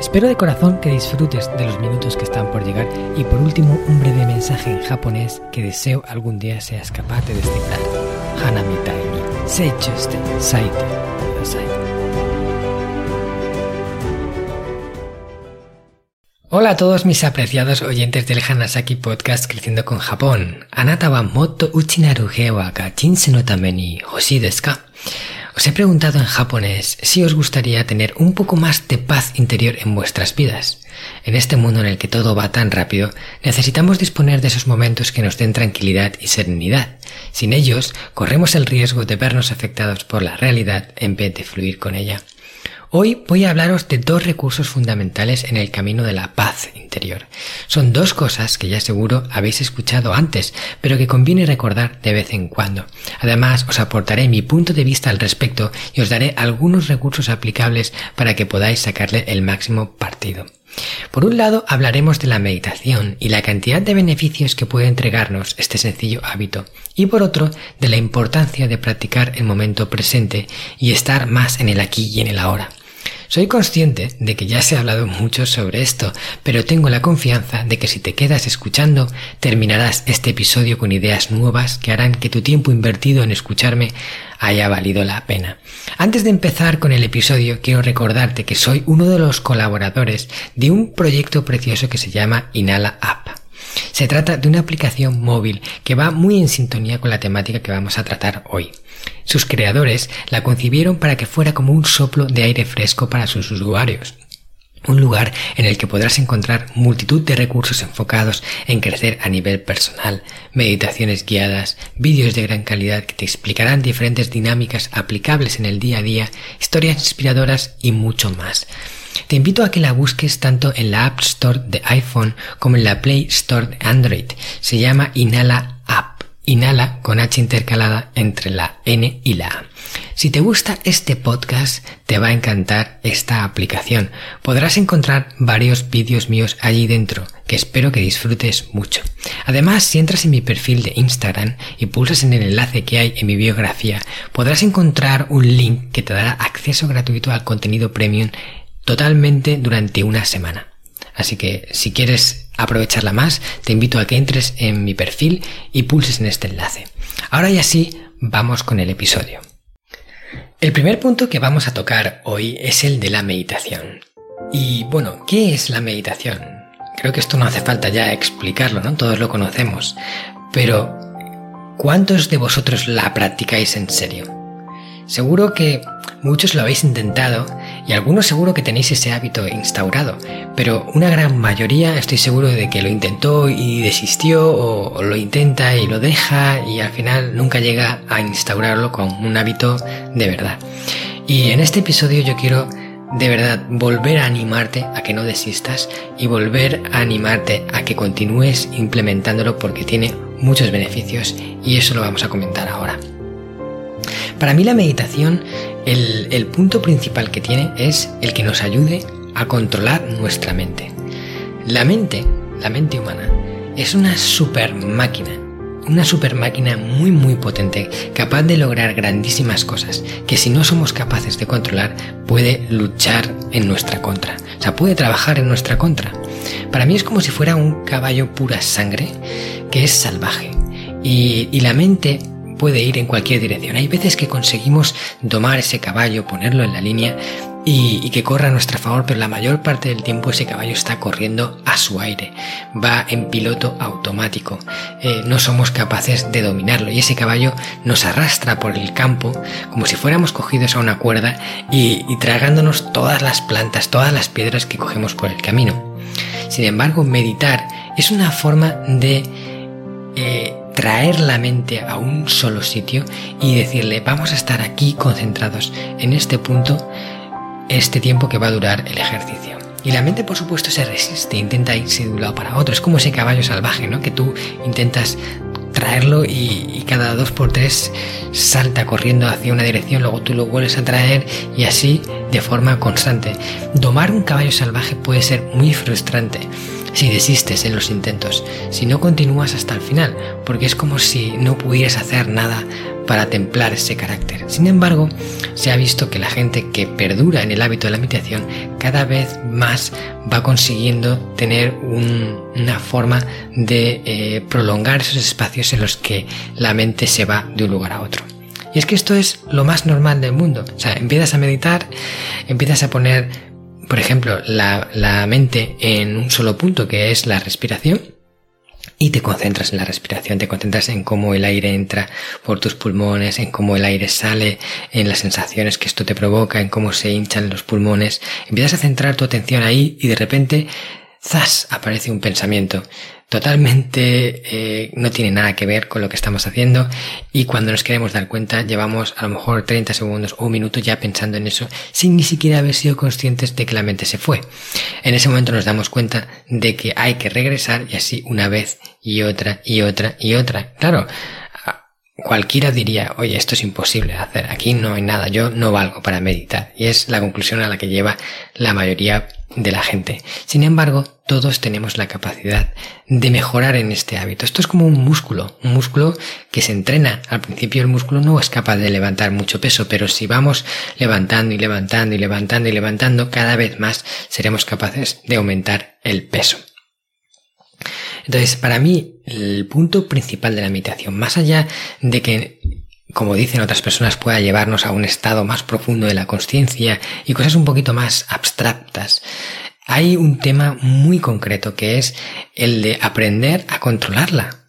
Espero de corazón que disfrutes de los minutos que están por llegar y por último un breve mensaje en japonés que deseo algún día seas capaz de descifrar. Hanami seichuste saite. Hola a todos mis apreciados oyentes del Hanasaki Podcast Creciendo con Japón. Anata wa motto uchinaru wa ga no tame ni hoshii desu ka? Os he preguntado en japonés si os gustaría tener un poco más de paz interior en vuestras vidas. En este mundo en el que todo va tan rápido, necesitamos disponer de esos momentos que nos den tranquilidad y serenidad. Sin ellos, corremos el riesgo de vernos afectados por la realidad en vez de fluir con ella. Hoy voy a hablaros de dos recursos fundamentales en el camino de la paz interior. Son dos cosas que ya seguro habéis escuchado antes, pero que conviene recordar de vez en cuando. Además, os aportaré mi punto de vista al respecto y os daré algunos recursos aplicables para que podáis sacarle el máximo partido. Por un lado, hablaremos de la meditación y la cantidad de beneficios que puede entregarnos este sencillo hábito, y por otro, de la importancia de practicar el momento presente y estar más en el aquí y en el ahora. Soy consciente de que ya se ha hablado mucho sobre esto, pero tengo la confianza de que si te quedas escuchando, terminarás este episodio con ideas nuevas que harán que tu tiempo invertido en escucharme haya valido la pena. Antes de empezar con el episodio, quiero recordarte que soy uno de los colaboradores de un proyecto precioso que se llama Inhala App. Se trata de una aplicación móvil que va muy en sintonía con la temática que vamos a tratar hoy. Sus creadores la concibieron para que fuera como un soplo de aire fresco para sus usuarios. Un lugar en el que podrás encontrar multitud de recursos enfocados en crecer a nivel personal, meditaciones guiadas, vídeos de gran calidad que te explicarán diferentes dinámicas aplicables en el día a día, historias inspiradoras y mucho más. Te invito a que la busques tanto en la App Store de iPhone como en la Play Store de Android. Se llama Inhala. Inhala con H intercalada entre la N y la A. Si te gusta este podcast, te va a encantar esta aplicación. Podrás encontrar varios vídeos míos allí dentro, que espero que disfrutes mucho. Además, si entras en mi perfil de Instagram y pulsas en el enlace que hay en mi biografía, podrás encontrar un link que te dará acceso gratuito al contenido premium totalmente durante una semana. Así que si quieres aprovecharla más, te invito a que entres en mi perfil y pulses en este enlace. Ahora y así, vamos con el episodio. El primer punto que vamos a tocar hoy es el de la meditación. Y bueno, ¿qué es la meditación? Creo que esto no hace falta ya explicarlo, ¿no? Todos lo conocemos. Pero, ¿cuántos de vosotros la practicáis en serio? Seguro que muchos lo habéis intentado y algunos seguro que tenéis ese hábito instaurado, pero una gran mayoría estoy seguro de que lo intentó y desistió o, lo intenta y lo deja y al final nunca llega a instaurarlo como un hábito de verdad. Y en este episodio yo quiero de verdad volver a animarte a que no desistas y volver a animarte a que continúes implementándolo porque tiene muchos beneficios y eso lo vamos a comentar ahora. Para mí la meditación, el, punto principal que tiene es el que nos ayude a controlar nuestra mente. La mente, la mente humana, es una super máquina, una super máquina muy muy potente, capaz de lograr grandísimas cosas, que si no somos capaces de controlar, puede luchar en nuestra contra, o sea, puede trabajar en nuestra contra. Para mí es como si fuera un caballo pura sangre que es salvaje. Y, y la mente puede ir en cualquier dirección. Hay veces que conseguimos domar ese caballo, ponerlo en la línea y, que corra a nuestro favor, pero la mayor parte del tiempo ese caballo está corriendo a su aire, va en piloto automático. Eh, no somos capaces de dominarlo y ese caballo nos arrastra por el campo como si fuéramos cogidos a una cuerda y, tragándonos todas las plantas, todas las piedras que cogemos por el camino. Sin embargo, meditar es una forma de eh, traer la mente a un solo sitio y decirle vamos a estar aquí concentrados en este punto este tiempo que va a durar el ejercicio. Y la mente, por supuesto, se resiste, intenta irse de un lado para otro. Es como ese caballo salvaje, ¿no? Que tú intentas traerlo y, cada dos por tres salta corriendo hacia una dirección, luego tú lo vuelves a traer y así de forma constante. Domar un caballo salvaje puede ser muy frustrante si desistes en los intentos, si no continúas hasta el final, porque es como si no pudieras hacer nada para templar ese carácter. Sin embargo, se ha visto que la gente que perdura en el hábito de la meditación cada vez más va consiguiendo tener una forma de eh, prolongar esos espacios en los que la mente se va de un lugar a otro. Y es que esto es lo más normal del mundo. O sea, empiezas a meditar, empiezas a poner, por ejemplo, la, la mente en un solo punto, que es la respiración, y te concentras en la respiración, te concentras en cómo el aire entra por tus pulmones, en cómo el aire sale, en las sensaciones que esto te provoca, en cómo se hinchan los pulmones. Empiezas a centrar tu atención ahí y de repente, ¡zas! aparece un pensamiento totalmente eh, no tiene nada que ver con lo que estamos haciendo y cuando nos queremos dar cuenta llevamos a lo mejor 30 segundos o un minuto ya pensando en eso sin ni siquiera haber sido conscientes de que la mente se fue. En ese momento nos damos cuenta de que hay que regresar y así una vez y otra y otra y otra. Claro, cualquiera diría, oye, esto es imposible de hacer, aquí no hay nada, yo no valgo para meditar. Y es la conclusión a la que lleva la mayoría de la gente. Sin embargo, todos tenemos la capacidad de mejorar en este hábito. Esto es como un músculo, un músculo que se entrena. Al principio el músculo no es capaz de levantar mucho peso, pero si vamos levantando y levantando y levantando y levantando, cada vez más seremos capaces de aumentar el peso. Entonces, para mí, el punto principal de la meditación, más allá de que como dicen otras personas, pueda llevarnos a un estado más profundo de la conciencia y cosas un poquito más abstractas. Hay un tema muy concreto que es el de aprender a controlarla,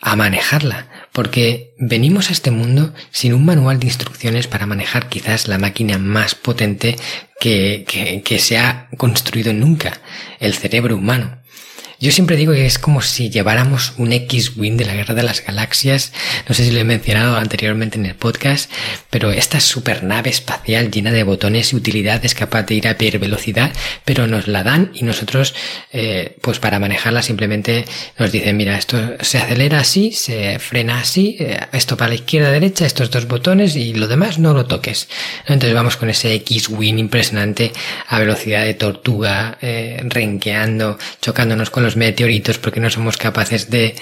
a manejarla, porque venimos a este mundo sin un manual de instrucciones para manejar quizás la máquina más potente que, que, que se ha construido nunca, el cerebro humano. Yo siempre digo que es como si lleváramos un X-Wing de la Guerra de las Galaxias. No sé si lo he mencionado anteriormente en el podcast, pero esta supernave espacial llena de botones y utilidades capaz de ir a velocidad, pero nos la dan y nosotros, eh, pues para manejarla simplemente nos dicen, mira, esto se acelera así, se frena así, eh, esto para la izquierda, derecha, estos dos botones y lo demás no lo toques. Entonces vamos con ese X-Wing impresionante a velocidad de tortuga, eh, renqueando, chocándonos con los meteoritos porque no somos capaces de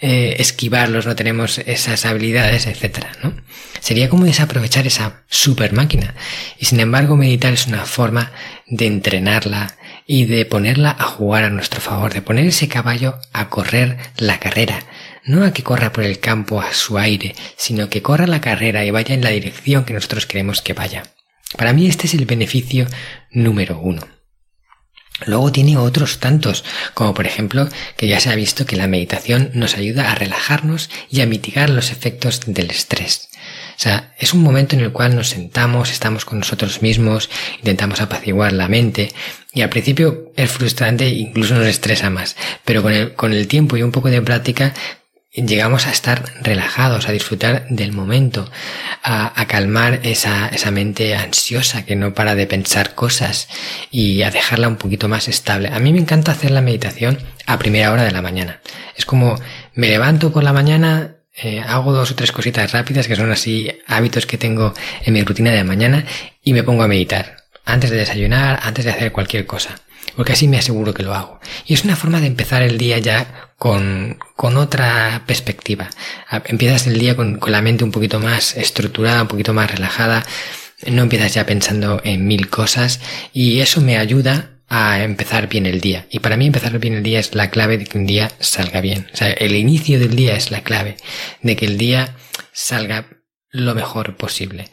eh, esquivarlos, no tenemos esas habilidades, etcétera, ¿no? Sería como desaprovechar esa super máquina. Y sin embargo, meditar es una forma de entrenarla y de ponerla a jugar a nuestro favor, de poner ese caballo a correr la carrera. No a que corra por el campo a su aire, sino que corra la carrera y vaya en la dirección que nosotros queremos que vaya. Para mí este es el beneficio número uno. Luego tiene otros tantos, como por ejemplo que ya se ha visto que la meditación nos ayuda a relajarnos y a mitigar los efectos del estrés. O sea, es un momento en el cual nos sentamos, estamos con nosotros mismos, intentamos apaciguar la mente y al principio es frustrante, incluso nos estresa más, pero con el, con el tiempo y un poco de práctica llegamos a estar relajados, a disfrutar del momento, a, calmar esa, esa, mente ansiosa que no para de pensar cosas y a dejarla un poquito más estable. A mí me encanta hacer la meditación a primera hora de la mañana. Es como me levanto por la mañana, eh, hago dos o tres cositas rápidas que son así hábitos que tengo en mi rutina de mañana y me pongo a meditar. Antes de desayunar, antes de hacer cualquier cosa porque así me aseguro que lo hago. Y es una forma de empezar el día ya con, con otra perspectiva. Empiezas el día con, con la mente un poquito más estructurada, un poquito más relajada, no empiezas ya pensando en mil cosas y eso me ayuda a empezar bien el día. Y para mí empezar bien el día es la clave de que un día salga bien. O sea, el inicio del día es la clave de que el día salga lo mejor posible.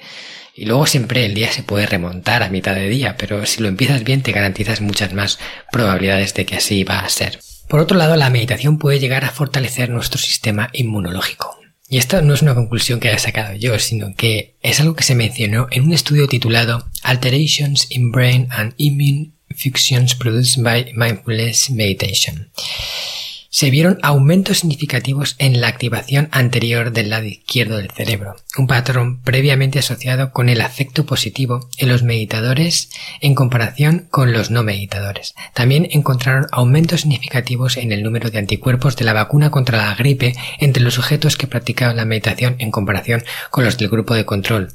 Y luego siempre el día se puede remontar a mitad de día, pero si lo empiezas bien te garantizas muchas más probabilidades de que así va a ser. Por otro lado, la meditación puede llegar a fortalecer nuestro sistema inmunológico. Y esta no es una conclusión que haya sacado yo, sino que es algo que se mencionó en un estudio titulado Alterations in Brain and Immune Functions Produced by Mindfulness Meditation. Se vieron aumentos significativos en la activación anterior del lado izquierdo del cerebro, un patrón previamente asociado con el afecto positivo en los meditadores en comparación con los no meditadores. También encontraron aumentos significativos en el número de anticuerpos de la vacuna contra la gripe entre los sujetos que practicaban la meditación en comparación con los del grupo de control.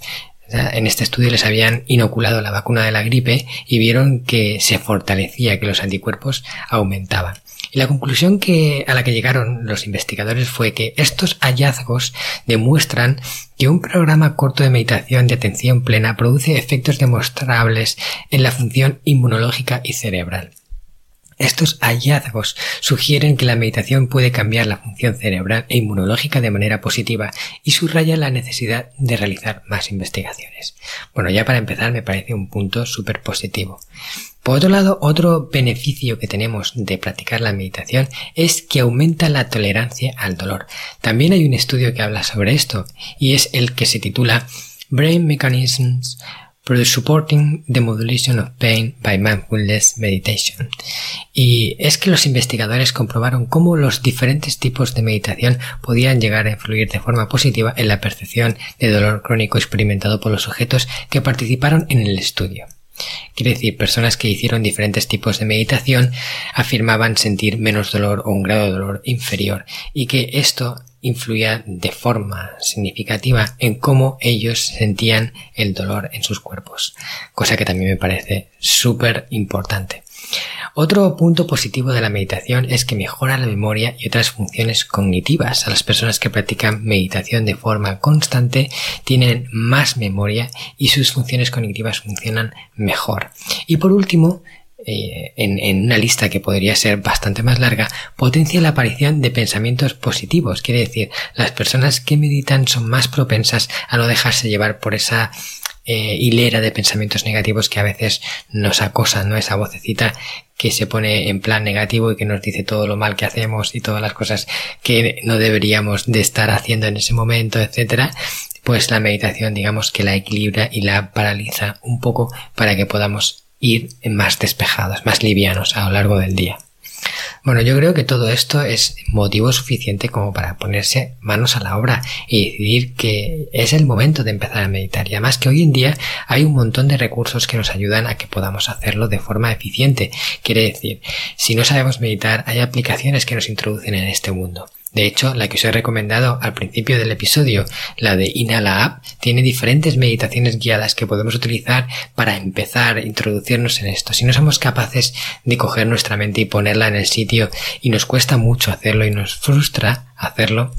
En este estudio les habían inoculado la vacuna de la gripe y vieron que se fortalecía, que los anticuerpos aumentaban. La conclusión que, a la que llegaron los investigadores fue que estos hallazgos demuestran que un programa corto de meditación de atención plena produce efectos demostrables en la función inmunológica y cerebral. Estos hallazgos sugieren que la meditación puede cambiar la función cerebral e inmunológica de manera positiva y subraya la necesidad de realizar más investigaciones. Bueno, ya para empezar me parece un punto súper positivo. Por otro lado, otro beneficio que tenemos de practicar la meditación es que aumenta la tolerancia al dolor. También hay un estudio que habla sobre esto y es el que se titula Brain Mechanisms for Supporting the Modulation of Pain by Mindfulness Meditation. Y es que los investigadores comprobaron cómo los diferentes tipos de meditación podían llegar a influir de forma positiva en la percepción de dolor crónico experimentado por los sujetos que participaron en el estudio. Quiere decir, personas que hicieron diferentes tipos de meditación afirmaban sentir menos dolor o un grado de dolor inferior y que esto influía de forma significativa en cómo ellos sentían el dolor en sus cuerpos, cosa que también me parece súper importante. Otro punto positivo de la meditación es que mejora la memoria y otras funciones cognitivas. A las personas que practican meditación de forma constante tienen más memoria y sus funciones cognitivas funcionan mejor. Y por último, eh, en, una lista que podría ser bastante más larga, potencia la aparición de pensamientos positivos. Quiere decir, las personas que meditan son más propensas a no dejarse llevar por esa eh, hilera de pensamientos negativos que a veces nos acosan, ¿no? Esa vocecita que se pone en plan negativo y que nos dice todo lo mal que hacemos y todas las cosas que no deberíamos de estar haciendo en ese momento, etcétera, pues la meditación digamos que la equilibra y la paraliza un poco para que podamos ir más despejados, más livianos a lo largo del día. Bueno, yo creo que todo esto es motivo suficiente como para ponerse manos a la obra y decidir que es el momento de empezar a meditar. Y además que hoy en día hay un montón de recursos que nos ayudan a que podamos hacerlo de forma eficiente. Quiere decir, si no sabemos meditar, hay aplicaciones que nos introducen en este mundo. De hecho, la que os he recomendado al principio del episodio, la de Inhala App, tiene diferentes meditaciones guiadas que podemos utilizar para empezar a introducirnos en esto. Si no somos capaces de coger nuestra mente y ponerla en el sitio y nos cuesta mucho hacerlo y nos frustra hacerlo,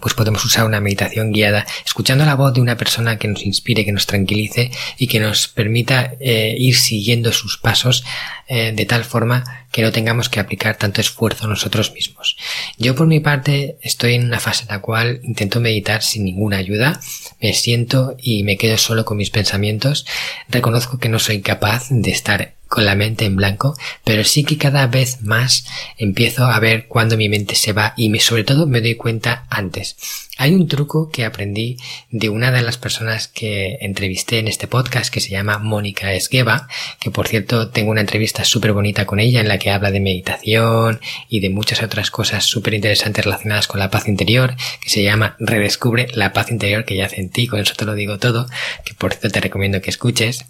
pues podemos usar una meditación guiada, escuchando la voz de una persona que nos inspire, que nos tranquilice y que nos permita eh, ir siguiendo sus pasos eh, de tal forma que no tengamos que aplicar tanto esfuerzo nosotros mismos. Yo por mi parte estoy en una fase en la cual intento meditar sin ninguna ayuda, me siento y me quedo solo con mis pensamientos, reconozco que no soy capaz de estar con la mente en blanco, pero sí que cada vez más empiezo a ver cuando mi mente se va y me, sobre todo me doy cuenta antes. Hay un truco que aprendí de una de las personas que entrevisté en este podcast que se llama Mónica Esgueva, que por cierto tengo una entrevista súper bonita con ella en la que habla de meditación y de muchas otras cosas súper interesantes relacionadas con la paz interior, que se llama Redescubre la paz interior que ya en ti, con eso te lo digo todo, que por cierto te recomiendo que escuches.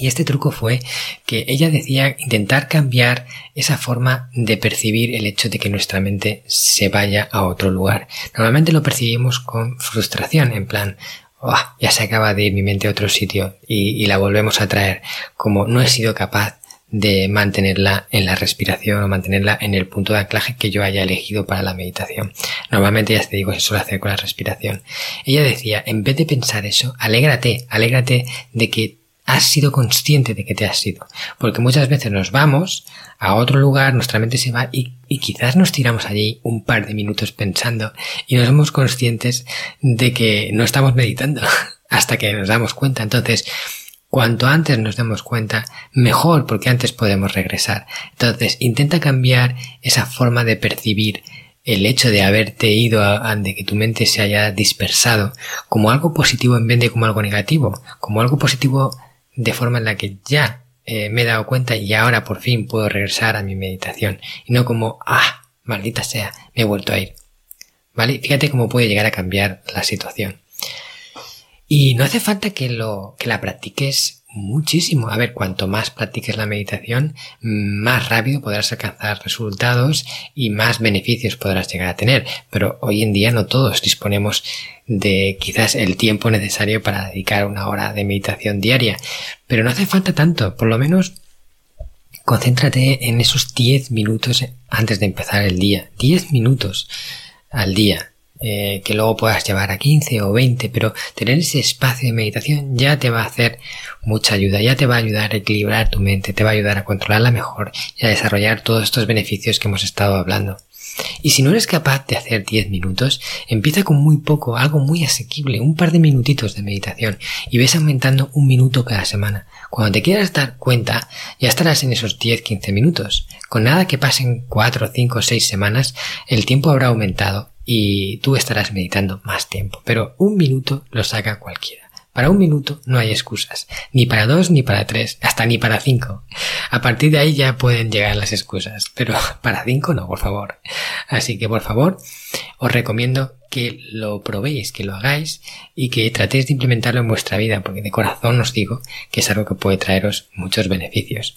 Y este truco fue que ella decía intentar cambiar esa forma de percibir el hecho de que nuestra mente se vaya a otro lugar. Normalmente lo percibimos con frustración, en plan, oh, ya se acaba de ir mi mente a otro sitio y, y la volvemos a traer, como no he sido capaz de mantenerla en la respiración o mantenerla en el punto de anclaje que yo haya elegido para la meditación. Normalmente ya te digo, se suele hacer con la respiración. Ella decía, en vez de pensar eso, alégrate, alégrate de que has sido consciente de que te has sido. Porque muchas veces nos vamos a otro lugar, nuestra mente se va y, quizás nos tiramos allí un par de minutos pensando y no somos conscientes de que no estamos meditando hasta que nos damos cuenta. Entonces, cuanto antes nos demos cuenta, mejor porque antes podemos regresar. Entonces, intenta cambiar esa forma de percibir el hecho de haberte ido a, de que tu mente se haya dispersado como algo positivo en vez de como algo negativo, como algo positivo de forma en la que ya eh, me he dado cuenta y ahora por fin puedo regresar a mi meditación y no como, ah, maldita sea, me he vuelto a ir. ¿Vale? Fíjate cómo puede llegar a cambiar la situación. Y no hace falta que lo, que la practiques muchísimo. A ver, cuanto más practiques la meditación, más rápido podrás alcanzar resultados y más beneficios podrás llegar a tener. Pero hoy en día no todos disponemos de quizás el tiempo necesario para dedicar una hora de meditación diaria. Pero no hace falta tanto, por lo menos concéntrate en esos 10 minutos antes de empezar el día. 10 minutos al día. Eh, que luego puedas llevar a 15 o 20, pero tener ese espacio de meditación ya te va a hacer mucha ayuda, ya te va a ayudar a equilibrar tu mente, te va a ayudar a controlarla mejor y a desarrollar todos estos beneficios que hemos estado hablando. Y si no eres capaz de hacer 10 minutos, empieza con muy poco, algo muy asequible, un par de minutitos de meditación y ves aumentando un minuto cada semana. Cuando te quieras dar cuenta, ya estarás en esos 10-15 minutos. Con nada que pasen 4, 5, 6 semanas, el tiempo habrá aumentado y tú estarás meditando más tiempo. Pero un minuto lo saca cualquiera. Para un minuto no hay excusas, ni para dos ni para tres, hasta ni para cinco. A partir de ahí ya pueden llegar las excusas, pero para cinco no, por favor. Así que por favor, os recomiendo que lo probéis, que lo hagáis y que tratéis de implementarlo en vuestra vida, porque de corazón os digo que es algo que puede traeros muchos beneficios.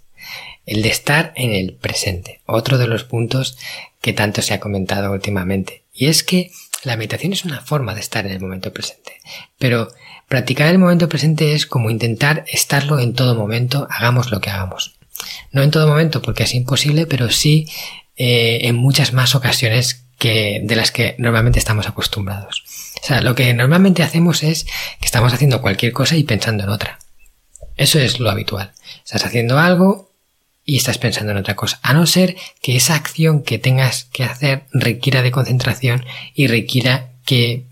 el de estar en el presente, otro de los puntos que tanto se ha comentado últimamente. Y es que la meditación es una forma de estar en el momento presente, pero practicar el momento presente es como intentar estarlo en todo momento, hagamos lo que hagamos. No en todo momento porque es imposible, pero sí eh, en muchas más ocasiones que de las que normalmente estamos acostumbrados. O sea, lo que normalmente hacemos es que estamos haciendo cualquier cosa y pensando en otra. Eso es lo habitual. Estás haciendo algo y estás pensando en otra cosa. A no ser que esa acción que tengas que hacer requiera de concentración y requiera que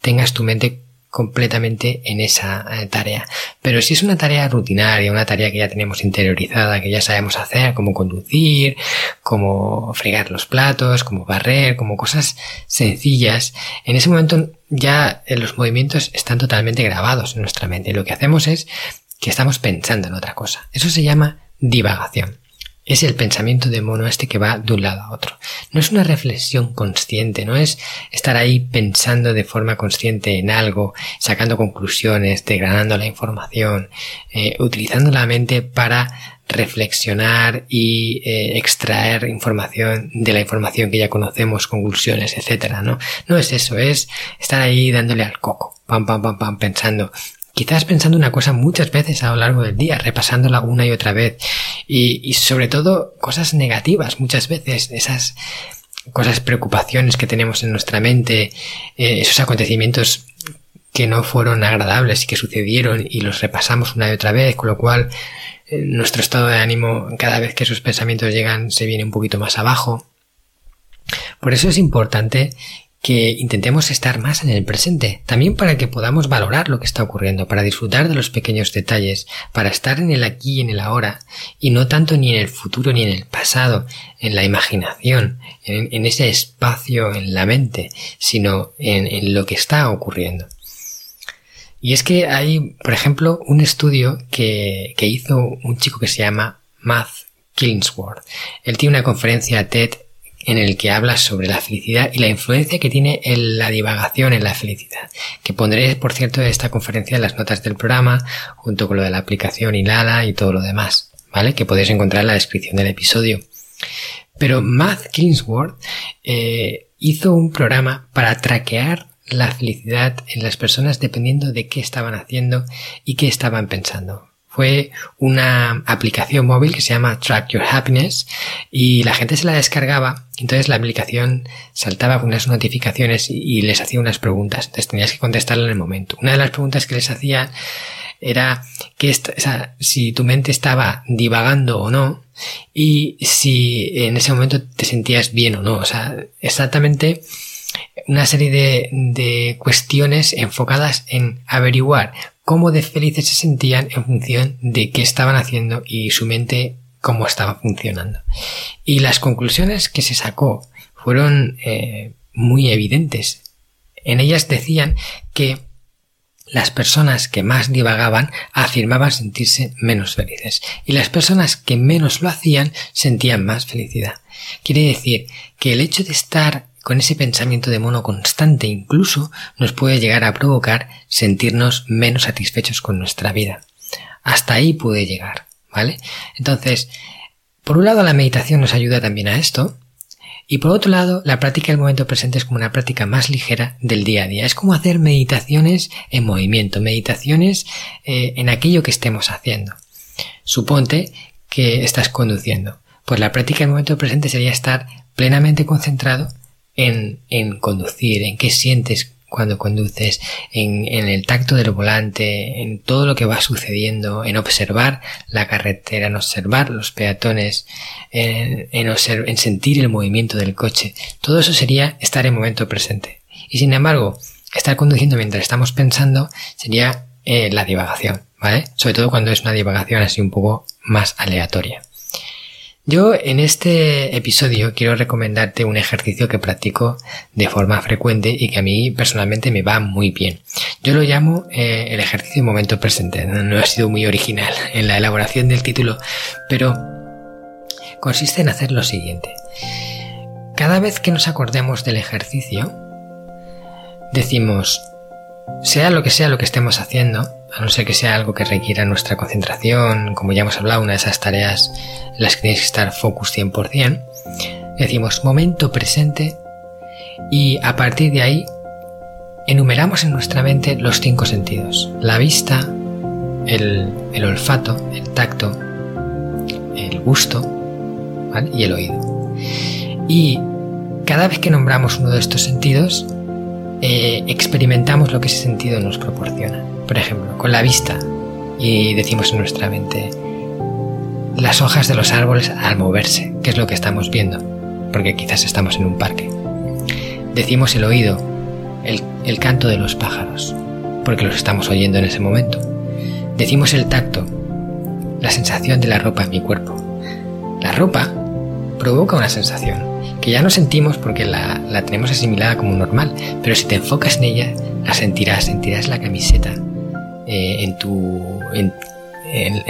tengas tu mente completamente en esa eh, tarea. Pero si es una tarea rutinaria, una tarea que ya tenemos interiorizada, que ya sabemos hacer, como conducir, como fregar los platos, como barrer, como cosas sencillas, en ese momento ya eh, los movimientos están totalmente grabados en nuestra mente. Lo que hacemos es que estamos pensando en otra cosa. Eso se llama divagación. Es el pensamiento de mono este que va de un lado a otro. No es una reflexión consciente, no es estar ahí pensando de forma consciente en algo, sacando conclusiones, degradando la información, eh, utilizando la mente para reflexionar y eh, extraer información de la información que ya conocemos, conclusiones, etcétera, ¿no? No es eso, es estar ahí dándole al coco, pam, pam, pam, pam, pensando quizás pensando una cosa muchas veces a lo largo del día, repasándola una y otra vez, y, sobre todo cosas negativas muchas veces, esas cosas, preocupaciones que tenemos en nuestra mente, eh, esos acontecimientos que no fueron agradables y que sucedieron y los repasamos una y otra vez, con lo cual eh, nuestro estado de ánimo cada vez que esos pensamientos llegan se viene un poquito más abajo. Por eso es importante que intentemos estar más en el presente, también para que podamos valorar lo que está ocurriendo, para disfrutar de los pequeños detalles, para estar en el aquí y en el ahora, y no tanto ni en el futuro ni en el pasado, en la imaginación, en, ese espacio en la mente, sino en, lo que está ocurriendo. Y es que hay, por ejemplo, un estudio que, que hizo un chico que se llama Matt Killingsworth. Él tiene una conferencia TED en el que habla sobre la felicidad y la influencia que tiene en la divagación en la felicidad, que pondré, por cierto, esta conferencia en las notas del programa, junto con lo de la aplicación Ilala y todo lo demás, ¿vale? Que podéis encontrar en la descripción del episodio. Pero Matt Kingsworth eh, hizo un programa para traquear la felicidad en las personas dependiendo de qué estaban haciendo y qué estaban pensando. Fue una aplicación móvil que se llama Track Your Happiness y la gente se la descargaba. Entonces la aplicación saltaba con unas notificaciones y, les hacía unas preguntas. Entonces tenías que contestarla en el momento. Una de las preguntas que les hacía era que si tu mente estaba divagando o no y si en ese momento te sentías bien o no. O sea, exactamente una serie de, de cuestiones enfocadas en averiguar cómo de felices se sentían en función de qué estaban haciendo y su mente cómo estaba funcionando. Y las conclusiones que se sacó fueron eh, muy evidentes. En ellas decían que las personas que más divagaban afirmaban sentirse menos felices y las personas que menos lo hacían sentían más felicidad. Quiere decir que el hecho de estar con ese pensamiento de mono constante incluso nos puede llegar a provocar sentirnos menos satisfechos con nuestra vida. Hasta ahí puede llegar, ¿vale? Entonces, por un lado la meditación nos ayuda también a esto, y por otro lado, la práctica del momento presente es como una práctica más ligera del día a día. Es como hacer meditaciones en movimiento, meditaciones eh, en aquello que estemos haciendo. Suponte que estás conduciendo. Pues la práctica del momento presente sería estar plenamente concentrado en, en conducir, en qué sientes cuando conduces, en, en, el tacto del volante, en todo lo que va sucediendo, en observar la carretera, en observar los peatones, en, en, en sentir el movimiento del coche. Todo eso sería estar en momento presente. Y sin embargo, estar conduciendo mientras estamos pensando sería eh, la divagación, ¿vale? Sobre todo cuando es una divagación así un poco más aleatoria. Yo en este episodio quiero recomendarte un ejercicio que practico de forma frecuente y que a mí personalmente me va muy bien. Yo lo llamo eh, el ejercicio momento presente. No ha sido muy original en la elaboración del título, pero consiste en hacer lo siguiente. Cada vez que nos acordemos del ejercicio, decimos, sea lo que sea lo que estemos haciendo, a no ser que sea algo que requiera nuestra concentración, como ya hemos hablado, una de esas tareas en las que tienes que estar focus 100%, decimos momento presente y a partir de ahí enumeramos en nuestra mente los cinco sentidos, la vista, el, olfato, el tacto, el gusto y el oído. Y cada vez que nombramos uno de estos sentidos, eh, experimentamos lo que ese sentido nos proporciona. Por ejemplo, con la vista y decimos en nuestra mente las hojas de los árboles al moverse, que es lo que estamos viendo, porque quizás estamos en un parque. Decimos el oído, el, el canto de los pájaros, porque los estamos oyendo en ese momento. Decimos el tacto, la sensación de la ropa en mi cuerpo. La ropa provoca una sensación, que ya no sentimos porque la, tenemos asimilada como normal, pero si te enfocas en ella, la sentirás, sentirás la camiseta eh, en tu... En,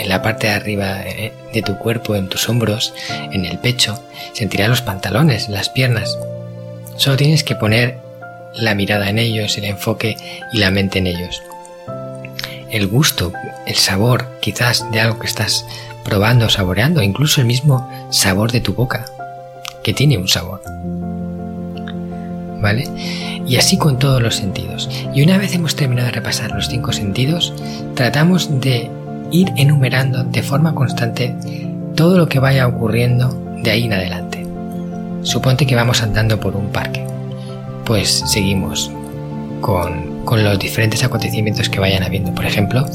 la parte de arriba eh, de tu cuerpo, en tus hombros, en el pecho, sentirás los pantalones, las piernas. Solo tienes que poner la mirada en ellos, el enfoque y la mente en ellos. El gusto, el sabor, quizás de algo que estás probando, saboreando, incluso el mismo sabor de tu boca que tiene un sabor. ¿Vale? Y así con todos los sentidos. Y una vez hemos terminado de repasar los cinco sentidos, tratamos de ir enumerando de forma constante todo lo que vaya ocurriendo de ahí en adelante. Suponte que vamos andando por un parque. Pues seguimos con, con los diferentes acontecimientos que vayan habiendo. Por ejemplo,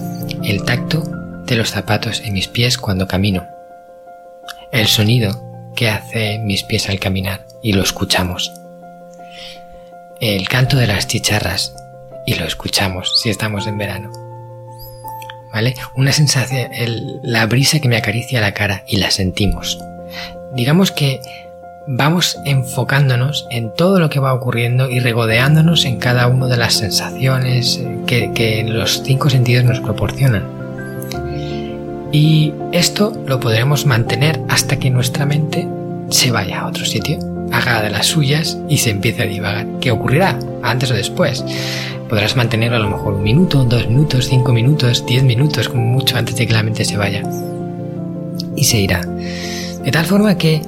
el tacto de los zapatos en mis pies cuando camino. El sonido que hace mis pies al caminar y lo escuchamos. El canto de las chicharras y lo escuchamos si estamos en verano. ¿Vale? Una sensación, la brisa que me acaricia la cara y la sentimos. Digamos que vamos enfocándonos en todo lo que va ocurriendo y regodeándonos en cada una de las sensaciones que, que los cinco sentidos nos proporcionan. Y esto lo podremos mantener hasta que nuestra mente se vaya a otro sitio, haga de las suyas y se empiece a divagar. ¿Qué ocurrirá? Antes o después. Podrás mantenerlo a lo mejor un minuto, dos minutos, cinco minutos, diez minutos, como mucho antes de que la mente se vaya. Y se irá. De tal forma que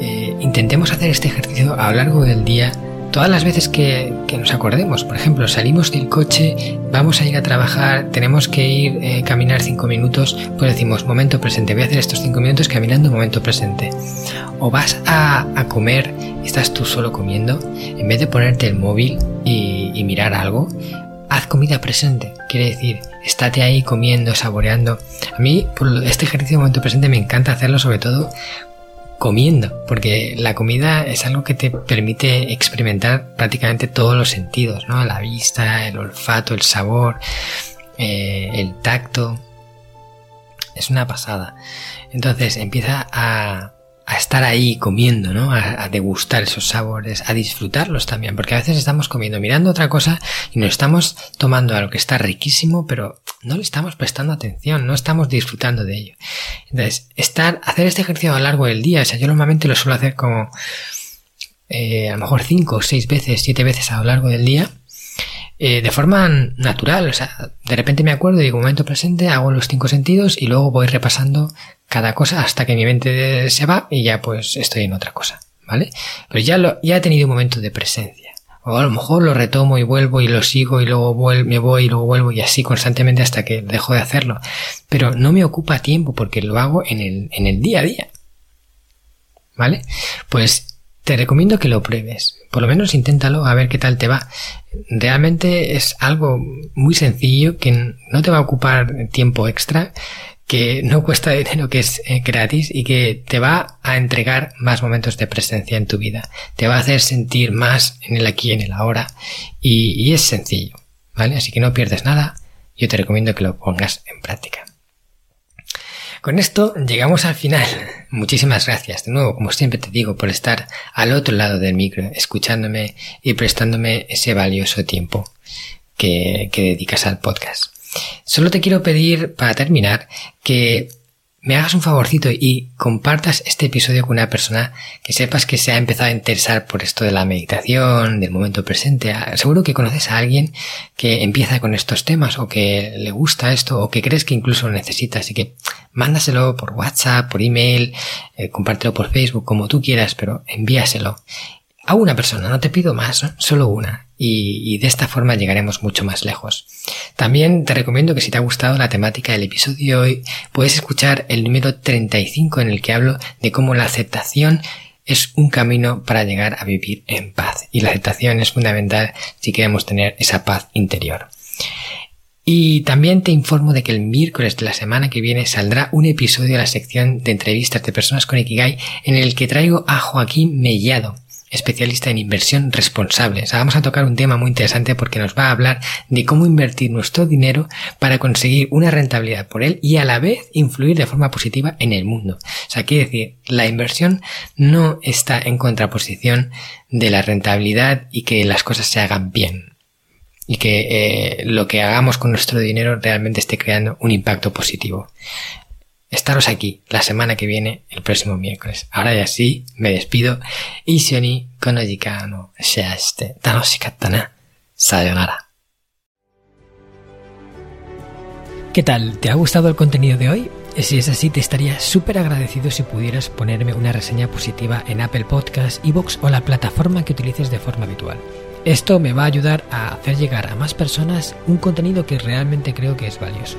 eh, intentemos hacer este ejercicio a lo largo del día todas las veces que, nos acordemos, por ejemplo, salimos del coche, vamos a ir a trabajar, tenemos que ir eh, caminar cinco minutos, pues decimos momento presente, voy a hacer estos cinco minutos caminando momento presente. O vas a, comer, estás tú solo comiendo, en vez de ponerte el móvil y, y mirar algo, haz comida presente. Quiere decir, estate ahí comiendo, saboreando. A mí, por este ejercicio de momento presente me encanta hacerlo sobre todo comiendo, porque la comida es algo que te permite experimentar prácticamente todos los sentidos, ¿no? La vista, el olfato, el sabor, eh, el tacto. Es una pasada. Entonces empieza a, a estar ahí comiendo, ¿no? A, degustar esos sabores, a disfrutarlos también, porque a veces estamos comiendo, mirando otra cosa y nos estamos tomando algo que está riquísimo, pero no le estamos prestando atención, no estamos disfrutando de ello. Entonces, estar, hacer este ejercicio a lo largo del día, o sea, yo normalmente lo suelo hacer como eh, a lo mejor cinco, seis veces, siete veces a lo largo del día, eh, de forma natural, o sea, de repente me acuerdo, digo, momento presente, hago los cinco sentidos y luego voy repasando cada cosa hasta que mi mente se va y ya pues estoy en otra cosa, ¿vale? Pero ya, lo, ya he tenido un momento de presencia. O a lo mejor lo retomo y vuelvo y lo sigo y luego me voy y luego vuelvo y así constantemente hasta que dejo de hacerlo. Pero no me ocupa tiempo porque lo hago en el, en el día a día. ¿Vale? Pues te recomiendo que lo pruebes. Por lo menos inténtalo a ver qué tal te va. Realmente es algo muy sencillo que no te va a ocupar tiempo extra que no cuesta dinero, que es eh, gratis y que te va a entregar más momentos de presencia en tu vida. Te va a hacer sentir más en el aquí y en el ahora y, es sencillo, ¿vale? Así que no pierdes nada. Yo te recomiendo que lo pongas en práctica. Con esto llegamos al final. Muchísimas gracias de nuevo, como siempre te digo, por estar al otro lado del micro, escuchándome y prestándome ese valioso tiempo que dedicas al podcast. Solo te quiero pedir, para terminar, que me hagas un favorcito y compartas este episodio con una persona que sepas que se ha empezado a interesar por esto de la meditación, del momento presente. Ah, seguro que conoces a alguien que empieza con estos temas o que le gusta esto o que crees que incluso lo necesita. Así que mándaselo por WhatsApp, por email, eh, compártelo por Facebook, como tú quieras, pero envíaselo a una persona, no te pido más, solo una. Y, y, de esta forma llegaremos mucho más lejos. También te recomiendo que si te ha gustado la temática del episodio de hoy, puedes escuchar el número 35 en el que hablo de cómo la aceptación es un camino para llegar a vivir en paz. Y la aceptación es fundamental si queremos tener esa paz interior. Y también te informo de que el miércoles de la semana que viene saldrá un episodio de la sección de entrevistas de personas con Ikigai en el que traigo a Joaquín Mellado especialista en inversión responsable. vamos a tocar un tema muy interesante porque nos va a hablar de cómo invertir nuestro dinero para conseguir una rentabilidad por él y a la vez influir de forma positiva en el mundo. O sea, quiere decir, la inversión no está en contraposición de la rentabilidad y que las cosas se hagan bien. Y que eh, lo que hagamos con nuestro dinero realmente esté creando un impacto positivo estaros aquí la semana que viene, el próximo miércoles. Ahora ya sí, me despido. Y konojika no shiaste tanoshikatta na. Sayonara. ¿Qué tal? ¿Te ha gustado el contenido de hoy? Si es así, te estaría súper agradecido si pudieras ponerme una reseña positiva en Apple Podcasts, Evox o la plataforma que utilices de forma habitual. Esto me va a ayudar a hacer llegar a más personas un contenido que realmente creo que es valioso.